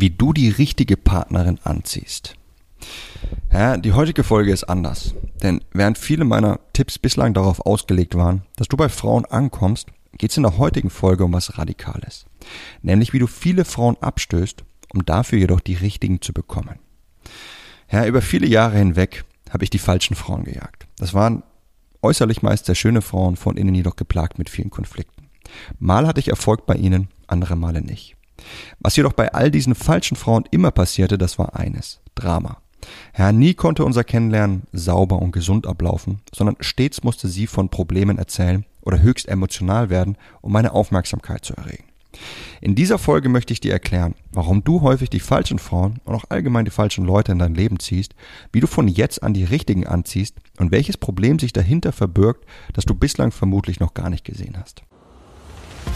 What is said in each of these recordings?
wie du die richtige Partnerin anziehst. Ja, die heutige Folge ist anders, denn während viele meiner Tipps bislang darauf ausgelegt waren, dass du bei Frauen ankommst, geht es in der heutigen Folge um was Radikales, nämlich wie du viele Frauen abstößt, um dafür jedoch die richtigen zu bekommen. Ja, über viele Jahre hinweg habe ich die falschen Frauen gejagt. Das waren äußerlich meist sehr schöne Frauen, von innen jedoch geplagt mit vielen Konflikten. Mal hatte ich Erfolg bei ihnen, andere Male nicht. Was jedoch bei all diesen falschen Frauen immer passierte, das war eines. Drama. Ja, nie konnte unser Kennenlernen sauber und gesund ablaufen, sondern stets musste sie von Problemen erzählen oder höchst emotional werden, um meine Aufmerksamkeit zu erregen. In dieser Folge möchte ich dir erklären, warum du häufig die falschen Frauen und auch allgemein die falschen Leute in dein Leben ziehst, wie du von jetzt an die richtigen anziehst und welches Problem sich dahinter verbirgt, das du bislang vermutlich noch gar nicht gesehen hast.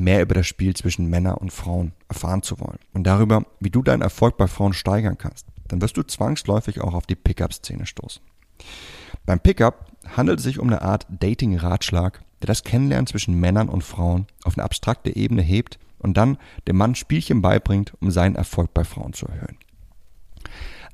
mehr über das Spiel zwischen Männern und Frauen erfahren zu wollen und darüber, wie du deinen Erfolg bei Frauen steigern kannst, dann wirst du zwangsläufig auch auf die Pickup-Szene stoßen. Beim Pickup handelt es sich um eine Art Dating-Ratschlag, der das Kennenlernen zwischen Männern und Frauen auf eine abstrakte Ebene hebt und dann dem Mann Spielchen beibringt, um seinen Erfolg bei Frauen zu erhöhen.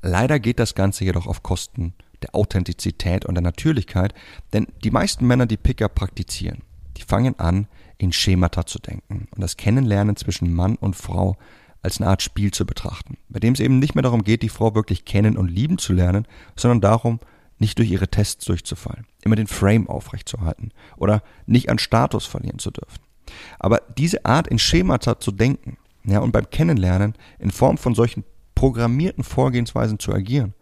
Leider geht das Ganze jedoch auf Kosten der Authentizität und der Natürlichkeit, denn die meisten Männer, die Pickup praktizieren, die fangen an, in Schemata zu denken und das Kennenlernen zwischen Mann und Frau als eine Art Spiel zu betrachten, bei dem es eben nicht mehr darum geht, die Frau wirklich kennen und lieben zu lernen, sondern darum, nicht durch ihre Tests durchzufallen, immer den Frame aufrechtzuerhalten oder nicht an Status verlieren zu dürfen. Aber diese Art in Schemata zu denken, ja, und beim Kennenlernen in Form von solchen programmierten Vorgehensweisen zu agieren,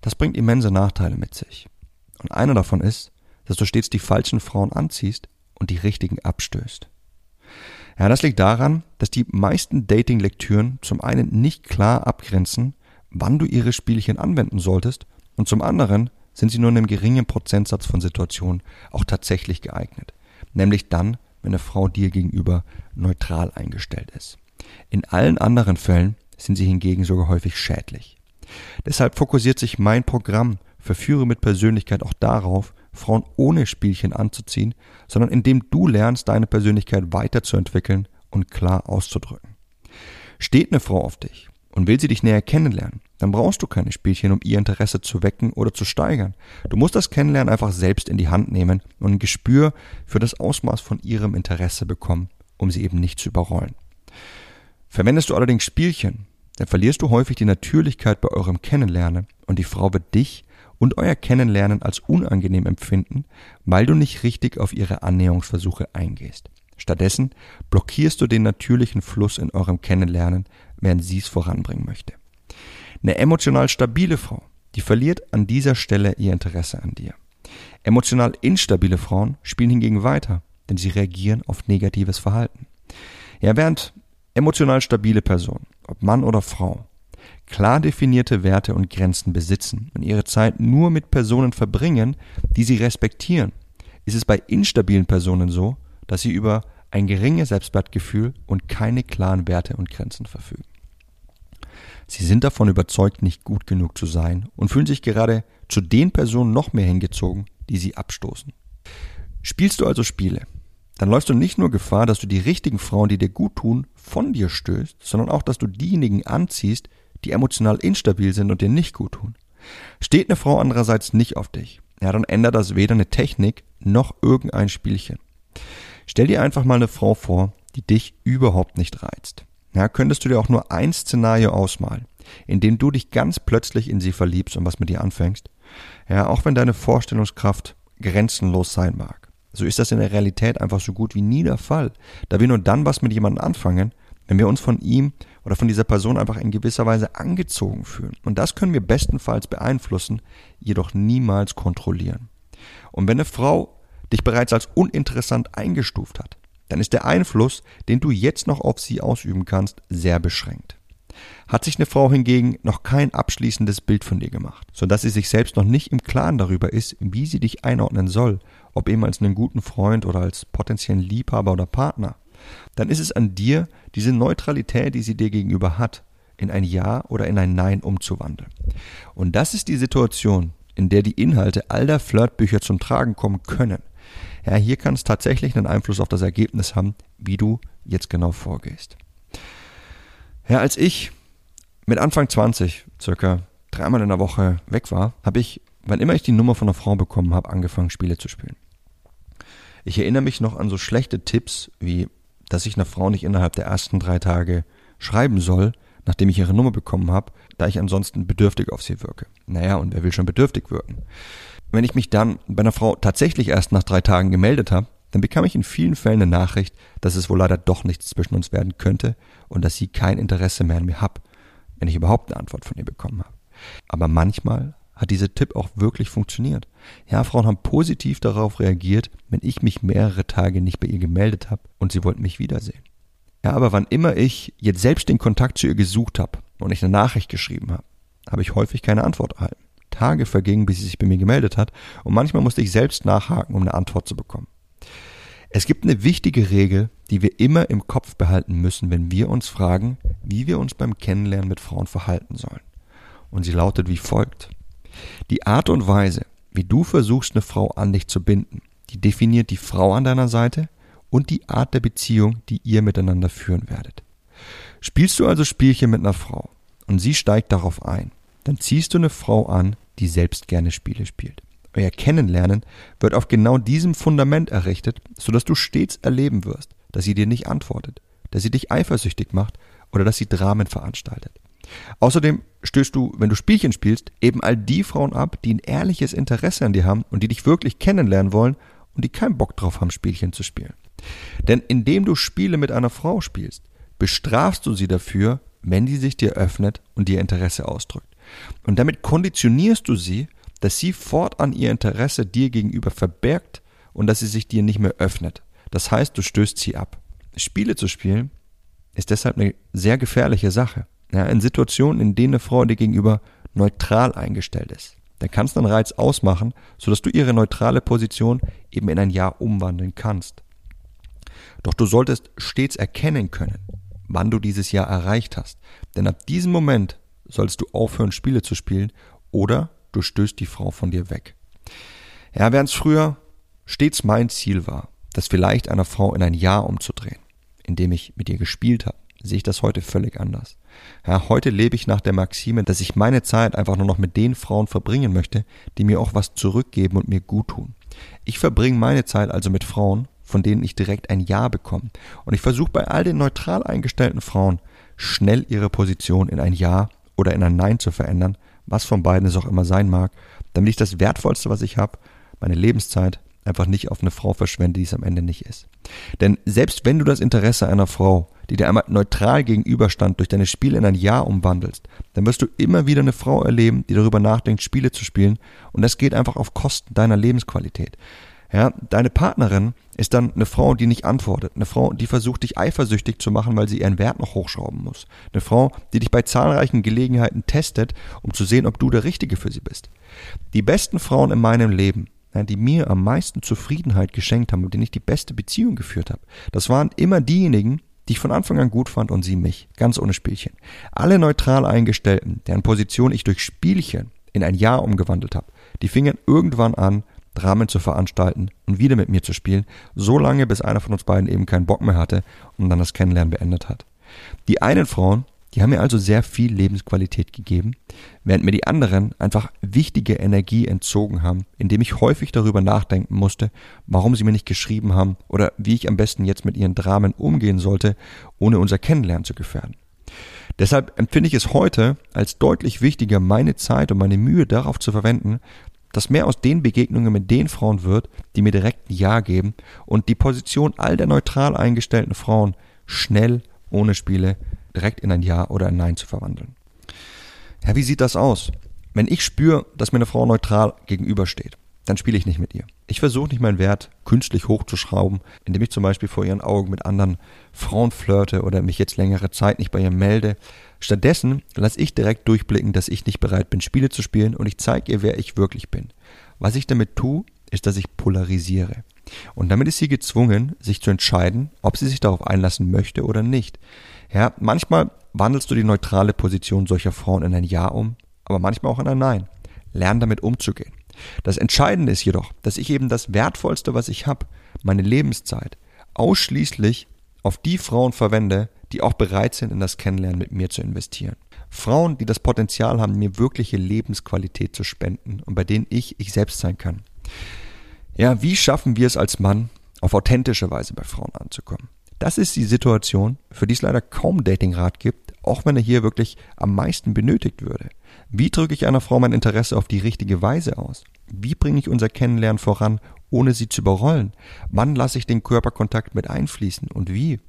das bringt immense Nachteile mit sich. Und einer davon ist, dass du stets die falschen Frauen anziehst und die richtigen abstößt. Ja, das liegt daran, dass die meisten Dating-Lektüren zum einen nicht klar abgrenzen, wann du ihre Spielchen anwenden solltest und zum anderen sind sie nur in einem geringen Prozentsatz von Situationen auch tatsächlich geeignet. Nämlich dann, wenn eine Frau dir gegenüber neutral eingestellt ist. In allen anderen Fällen sind sie hingegen sogar häufig schädlich. Deshalb fokussiert sich mein Programm Verführe mit Persönlichkeit auch darauf, Frauen ohne Spielchen anzuziehen, sondern indem du lernst, deine Persönlichkeit weiterzuentwickeln und klar auszudrücken. Steht eine Frau auf dich und will sie dich näher kennenlernen, dann brauchst du keine Spielchen, um ihr Interesse zu wecken oder zu steigern. Du musst das Kennenlernen einfach selbst in die Hand nehmen und ein Gespür für das Ausmaß von ihrem Interesse bekommen, um sie eben nicht zu überrollen. Verwendest du allerdings Spielchen, dann verlierst du häufig die Natürlichkeit bei eurem Kennenlernen und die Frau wird dich und euer Kennenlernen als unangenehm empfinden, weil du nicht richtig auf ihre Annäherungsversuche eingehst. Stattdessen blockierst du den natürlichen Fluss in eurem Kennenlernen, während sie es voranbringen möchte. Eine emotional stabile Frau, die verliert an dieser Stelle ihr Interesse an dir. Emotional instabile Frauen spielen hingegen weiter, denn sie reagieren auf negatives Verhalten. Ja, während emotional stabile Personen, ob Mann oder Frau, klar definierte Werte und Grenzen besitzen und ihre Zeit nur mit Personen verbringen, die sie respektieren, ist es bei instabilen Personen so, dass sie über ein geringes Selbstwertgefühl und keine klaren Werte und Grenzen verfügen. Sie sind davon überzeugt, nicht gut genug zu sein und fühlen sich gerade zu den Personen noch mehr hingezogen, die sie abstoßen. Spielst du also Spiele, dann läufst du nicht nur Gefahr, dass du die richtigen Frauen, die dir gut tun, von dir stößt, sondern auch, dass du diejenigen anziehst, die emotional instabil sind und dir nicht gut tun. Steht eine Frau andererseits nicht auf dich, ja, dann ändert das weder eine Technik noch irgendein Spielchen. Stell dir einfach mal eine Frau vor, die dich überhaupt nicht reizt. Ja, könntest du dir auch nur ein Szenario ausmalen, in dem du dich ganz plötzlich in sie verliebst und was mit ihr anfängst? Ja, auch wenn deine Vorstellungskraft grenzenlos sein mag. So ist das in der Realität einfach so gut wie nie der Fall, da wir nur dann was mit jemandem anfangen, wenn wir uns von ihm oder von dieser Person einfach in gewisser Weise angezogen fühlen. Und das können wir bestenfalls beeinflussen, jedoch niemals kontrollieren. Und wenn eine Frau dich bereits als uninteressant eingestuft hat, dann ist der Einfluss, den du jetzt noch auf sie ausüben kannst, sehr beschränkt. Hat sich eine Frau hingegen noch kein abschließendes Bild von dir gemacht, sodass sie sich selbst noch nicht im Klaren darüber ist, wie sie dich einordnen soll, ob eben als einen guten Freund oder als potenziellen Liebhaber oder Partner, dann ist es an dir, diese Neutralität, die sie dir gegenüber hat, in ein Ja oder in ein Nein umzuwandeln. Und das ist die Situation, in der die Inhalte all der Flirtbücher zum Tragen kommen können. Ja, hier kann es tatsächlich einen Einfluss auf das Ergebnis haben, wie du jetzt genau vorgehst. Ja, als ich mit Anfang 20 circa dreimal in der Woche weg war, habe ich, wann immer ich die Nummer von einer Frau bekommen habe, angefangen, Spiele zu spielen. Ich erinnere mich noch an so schlechte Tipps wie, dass ich einer Frau nicht innerhalb der ersten drei Tage schreiben soll, nachdem ich ihre Nummer bekommen habe, da ich ansonsten bedürftig auf sie wirke. Naja, und wer will schon bedürftig wirken? Wenn ich mich dann bei einer Frau tatsächlich erst nach drei Tagen gemeldet habe, dann bekam ich in vielen Fällen eine Nachricht, dass es wohl leider doch nichts zwischen uns werden könnte und dass sie kein Interesse mehr an mir hat, wenn ich überhaupt eine Antwort von ihr bekommen habe. Aber manchmal hat dieser Tipp auch wirklich funktioniert. Ja, Frauen haben positiv darauf reagiert, wenn ich mich mehrere Tage nicht bei ihr gemeldet habe und sie wollten mich wiedersehen. Ja, aber wann immer ich jetzt selbst den Kontakt zu ihr gesucht habe und ich eine Nachricht geschrieben habe, habe ich häufig keine Antwort erhalten. Tage vergingen, bis sie sich bei mir gemeldet hat und manchmal musste ich selbst nachhaken, um eine Antwort zu bekommen. Es gibt eine wichtige Regel, die wir immer im Kopf behalten müssen, wenn wir uns fragen, wie wir uns beim Kennenlernen mit Frauen verhalten sollen. Und sie lautet wie folgt. Die Art und Weise, wie du versuchst, eine Frau an dich zu binden, die definiert die Frau an deiner Seite und die Art der Beziehung, die ihr miteinander führen werdet. Spielst du also Spielchen mit einer Frau und sie steigt darauf ein, dann ziehst du eine Frau an, die selbst gerne Spiele spielt. Euer Kennenlernen wird auf genau diesem Fundament errichtet, sodass du stets erleben wirst, dass sie dir nicht antwortet, dass sie dich eifersüchtig macht oder dass sie Dramen veranstaltet. Außerdem stößt du, wenn du Spielchen spielst, eben all die Frauen ab, die ein ehrliches Interesse an dir haben und die dich wirklich kennenlernen wollen und die keinen Bock drauf haben, Spielchen zu spielen. Denn indem du Spiele mit einer Frau spielst, bestrafst du sie dafür, wenn sie sich dir öffnet und dir Interesse ausdrückt. Und damit konditionierst du sie, dass sie fortan ihr Interesse dir gegenüber verbergt und dass sie sich dir nicht mehr öffnet. Das heißt, du stößt sie ab. Spiele zu spielen ist deshalb eine sehr gefährliche Sache. Ja, in Situationen, in denen eine Frau dir gegenüber neutral eingestellt ist. Da kannst du einen Reiz ausmachen, sodass du ihre neutrale Position eben in ein Ja umwandeln kannst. Doch du solltest stets erkennen können, wann du dieses Ja erreicht hast. Denn ab diesem Moment solltest du aufhören, Spiele zu spielen oder du stößt die Frau von dir weg. Ja, während es früher stets mein Ziel war, das vielleicht einer Frau in ein Ja umzudrehen, indem ich mit ihr gespielt habe, sehe ich das heute völlig anders. Ja, heute lebe ich nach der Maxime, dass ich meine Zeit einfach nur noch mit den Frauen verbringen möchte, die mir auch was zurückgeben und mir gut tun. Ich verbringe meine Zeit also mit Frauen, von denen ich direkt ein Ja bekomme. Und ich versuche bei all den neutral eingestellten Frauen schnell ihre Position in ein Ja oder in ein Nein zu verändern, was von beiden es auch immer sein mag, damit ich das Wertvollste, was ich habe, meine Lebenszeit, einfach nicht auf eine Frau verschwende, die es am Ende nicht ist. Denn selbst wenn du das Interesse einer Frau, die dir einmal neutral gegenüberstand, durch deine Spiele in ein Ja umwandelst, dann wirst du immer wieder eine Frau erleben, die darüber nachdenkt, Spiele zu spielen. Und das geht einfach auf Kosten deiner Lebensqualität. Ja, deine Partnerin ist dann eine Frau, die nicht antwortet. Eine Frau, die versucht, dich eifersüchtig zu machen, weil sie ihren Wert noch hochschrauben muss. Eine Frau, die dich bei zahlreichen Gelegenheiten testet, um zu sehen, ob du der Richtige für sie bist. Die besten Frauen in meinem Leben, die mir am meisten Zufriedenheit geschenkt haben und denen ich die beste Beziehung geführt habe, das waren immer diejenigen, die ich von Anfang an gut fand und sie mich, ganz ohne Spielchen. Alle neutral eingestellten, deren Position ich durch Spielchen in ein Ja umgewandelt habe, die fingen irgendwann an, Dramen zu veranstalten und wieder mit mir zu spielen, so lange bis einer von uns beiden eben keinen Bock mehr hatte und dann das Kennenlernen beendet hat. Die einen Frauen, die haben mir also sehr viel Lebensqualität gegeben, während mir die anderen einfach wichtige Energie entzogen haben, indem ich häufig darüber nachdenken musste, warum sie mir nicht geschrieben haben oder wie ich am besten jetzt mit ihren Dramen umgehen sollte, ohne unser Kennenlernen zu gefährden. Deshalb empfinde ich es heute als deutlich wichtiger, meine Zeit und meine Mühe darauf zu verwenden, dass mehr aus den Begegnungen mit den Frauen wird, die mir direkt ein Ja geben und die Position all der neutral eingestellten Frauen schnell ohne Spiele direkt in ein Ja oder ein Nein zu verwandeln. Ja, wie sieht das aus? Wenn ich spüre, dass mir eine Frau neutral gegenübersteht, dann spiele ich nicht mit ihr. Ich versuche nicht meinen Wert künstlich hochzuschrauben, indem ich zum Beispiel vor ihren Augen mit anderen Frauen flirte oder mich jetzt längere Zeit nicht bei ihr melde. Stattdessen lasse ich direkt durchblicken, dass ich nicht bereit bin, Spiele zu spielen und ich zeige ihr, wer ich wirklich bin. Was ich damit tue, ist, dass ich polarisiere. Und damit ist sie gezwungen, sich zu entscheiden, ob sie sich darauf einlassen möchte oder nicht. Ja, manchmal wandelst du die neutrale Position solcher Frauen in ein Ja um, aber manchmal auch in ein Nein. Lern damit umzugehen. Das Entscheidende ist jedoch, dass ich eben das Wertvollste, was ich habe, meine Lebenszeit, ausschließlich auf die Frauen verwende, die auch bereit sind, in das Kennenlernen mit mir zu investieren. Frauen, die das Potenzial haben, mir wirkliche Lebensqualität zu spenden und bei denen ich ich selbst sein kann. Ja, wie schaffen wir es als Mann, auf authentische Weise bei Frauen anzukommen? Das ist die Situation, für die es leider kaum Datingrat gibt, auch wenn er hier wirklich am meisten benötigt würde. Wie drücke ich einer Frau mein Interesse auf die richtige Weise aus? Wie bringe ich unser Kennenlernen voran, ohne sie zu überrollen? Wann lasse ich den Körperkontakt mit einfließen und wie?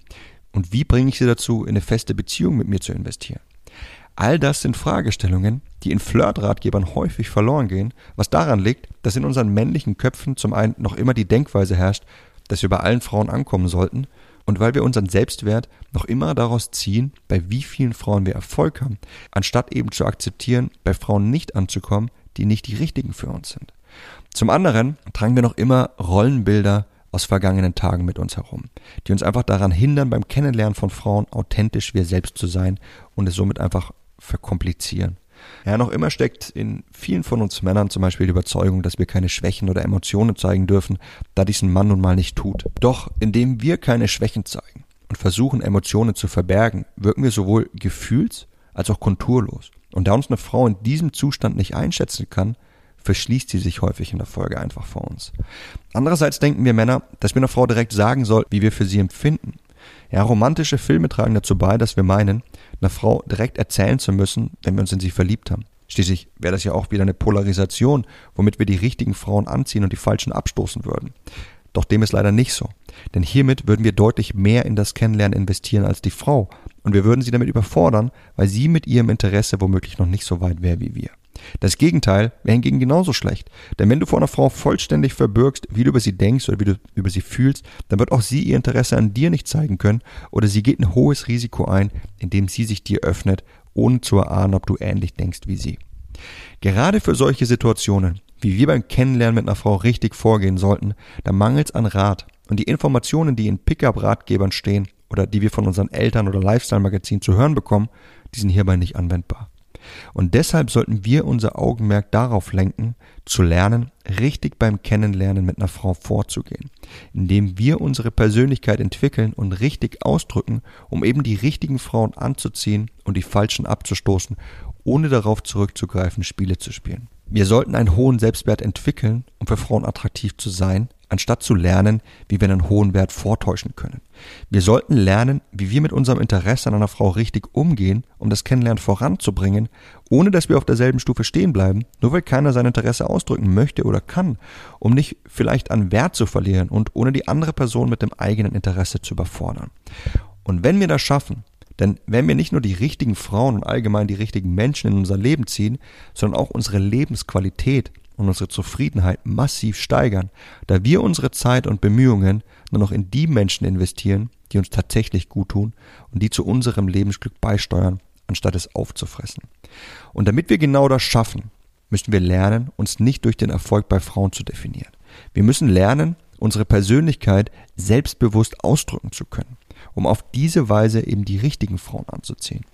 Und wie bringe ich sie dazu, in eine feste Beziehung mit mir zu investieren? All das sind Fragestellungen, die in Flirtratgebern häufig verloren gehen, was daran liegt, dass in unseren männlichen Köpfen zum einen noch immer die Denkweise herrscht, dass wir bei allen Frauen ankommen sollten und weil wir unseren Selbstwert noch immer daraus ziehen, bei wie vielen Frauen wir Erfolg haben, anstatt eben zu akzeptieren, bei Frauen nicht anzukommen, die nicht die richtigen für uns sind. Zum anderen tragen wir noch immer Rollenbilder aus vergangenen Tagen mit uns herum, die uns einfach daran hindern, beim Kennenlernen von Frauen authentisch wir selbst zu sein und es somit einfach verkomplizieren. Ja, noch immer steckt in vielen von uns Männern zum Beispiel die Überzeugung, dass wir keine Schwächen oder Emotionen zeigen dürfen, da dies ein Mann nun mal nicht tut. Doch indem wir keine Schwächen zeigen und versuchen, Emotionen zu verbergen, wirken wir sowohl gefühls- als auch konturlos. Und da uns eine Frau in diesem Zustand nicht einschätzen kann, verschließt sie sich häufig in der Folge einfach vor uns. Andererseits denken wir Männer, dass wir einer Frau direkt sagen soll, wie wir für sie empfinden. Ja, romantische Filme tragen dazu bei, dass wir meinen, einer Frau direkt erzählen zu müssen, wenn wir uns in sie verliebt haben. Schließlich wäre das ja auch wieder eine Polarisation, womit wir die richtigen Frauen anziehen und die falschen abstoßen würden. Doch dem ist leider nicht so. Denn hiermit würden wir deutlich mehr in das Kennenlernen investieren als die Frau. Und wir würden sie damit überfordern, weil sie mit ihrem Interesse womöglich noch nicht so weit wäre wie wir. Das Gegenteil wäre hingegen genauso schlecht. Denn wenn du vor einer Frau vollständig verbirgst, wie du über sie denkst oder wie du über sie fühlst, dann wird auch sie ihr Interesse an dir nicht zeigen können oder sie geht ein hohes Risiko ein, indem sie sich dir öffnet, ohne zu erahnen, ob du ähnlich denkst wie sie. Gerade für solche Situationen, wie wir beim Kennenlernen mit einer Frau richtig vorgehen sollten, da mangelt es an Rat. Und die Informationen, die in Pickup-Ratgebern stehen oder die wir von unseren Eltern oder Lifestyle-Magazinen zu hören bekommen, die sind hierbei nicht anwendbar. Und deshalb sollten wir unser Augenmerk darauf lenken, zu lernen, richtig beim Kennenlernen mit einer Frau vorzugehen, indem wir unsere Persönlichkeit entwickeln und richtig ausdrücken, um eben die richtigen Frauen anzuziehen und die falschen abzustoßen, ohne darauf zurückzugreifen, Spiele zu spielen. Wir sollten einen hohen Selbstwert entwickeln, um für Frauen attraktiv zu sein, anstatt zu lernen, wie wir einen hohen Wert vortäuschen können. Wir sollten lernen, wie wir mit unserem Interesse an einer Frau richtig umgehen, um das Kennenlernen voranzubringen, ohne dass wir auf derselben Stufe stehen bleiben, nur weil keiner sein Interesse ausdrücken möchte oder kann, um nicht vielleicht an Wert zu verlieren und ohne die andere Person mit dem eigenen Interesse zu überfordern. Und wenn wir das schaffen, denn wenn wir nicht nur die richtigen Frauen und allgemein die richtigen Menschen in unser Leben ziehen, sondern auch unsere Lebensqualität und unsere Zufriedenheit massiv steigern, da wir unsere Zeit und Bemühungen nur noch in die Menschen investieren, die uns tatsächlich gut tun und die zu unserem Lebensglück beisteuern, anstatt es aufzufressen. Und damit wir genau das schaffen, müssen wir lernen, uns nicht durch den Erfolg bei Frauen zu definieren. Wir müssen lernen, unsere Persönlichkeit selbstbewusst ausdrücken zu können, um auf diese Weise eben die richtigen Frauen anzuziehen.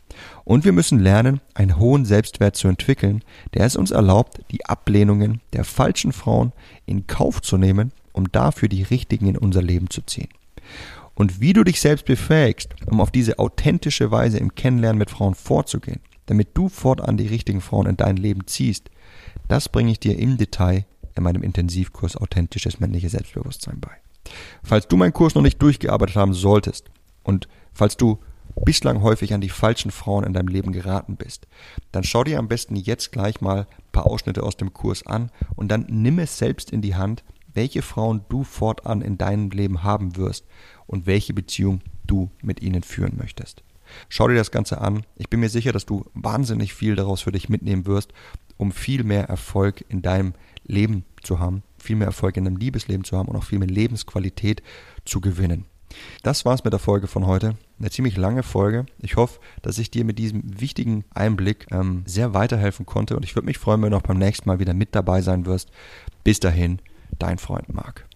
Und wir müssen lernen, einen hohen Selbstwert zu entwickeln, der es uns erlaubt, die Ablehnungen der falschen Frauen in Kauf zu nehmen, um dafür die richtigen in unser Leben zu ziehen. Und wie du dich selbst befähigst, um auf diese authentische Weise im Kennenlernen mit Frauen vorzugehen, damit du fortan die richtigen Frauen in dein Leben ziehst, das bringe ich dir im Detail in meinem Intensivkurs Authentisches männliches Selbstbewusstsein bei. Falls du meinen Kurs noch nicht durchgearbeitet haben solltest und falls du bislang häufig an die falschen Frauen in deinem Leben geraten bist, dann schau dir am besten jetzt gleich mal ein paar Ausschnitte aus dem Kurs an und dann nimm es selbst in die Hand, welche Frauen du fortan in deinem Leben haben wirst und welche Beziehung du mit ihnen führen möchtest. Schau dir das Ganze an. Ich bin mir sicher, dass du wahnsinnig viel daraus für dich mitnehmen wirst, um viel mehr Erfolg in deinem Leben zu haben, viel mehr Erfolg in deinem Liebesleben zu haben und auch viel mehr Lebensqualität zu gewinnen. Das war's mit der Folge von heute. Eine ziemlich lange Folge. Ich hoffe, dass ich dir mit diesem wichtigen Einblick ähm, sehr weiterhelfen konnte und ich würde mich freuen, wenn du auch beim nächsten Mal wieder mit dabei sein wirst. Bis dahin, dein Freund Marc.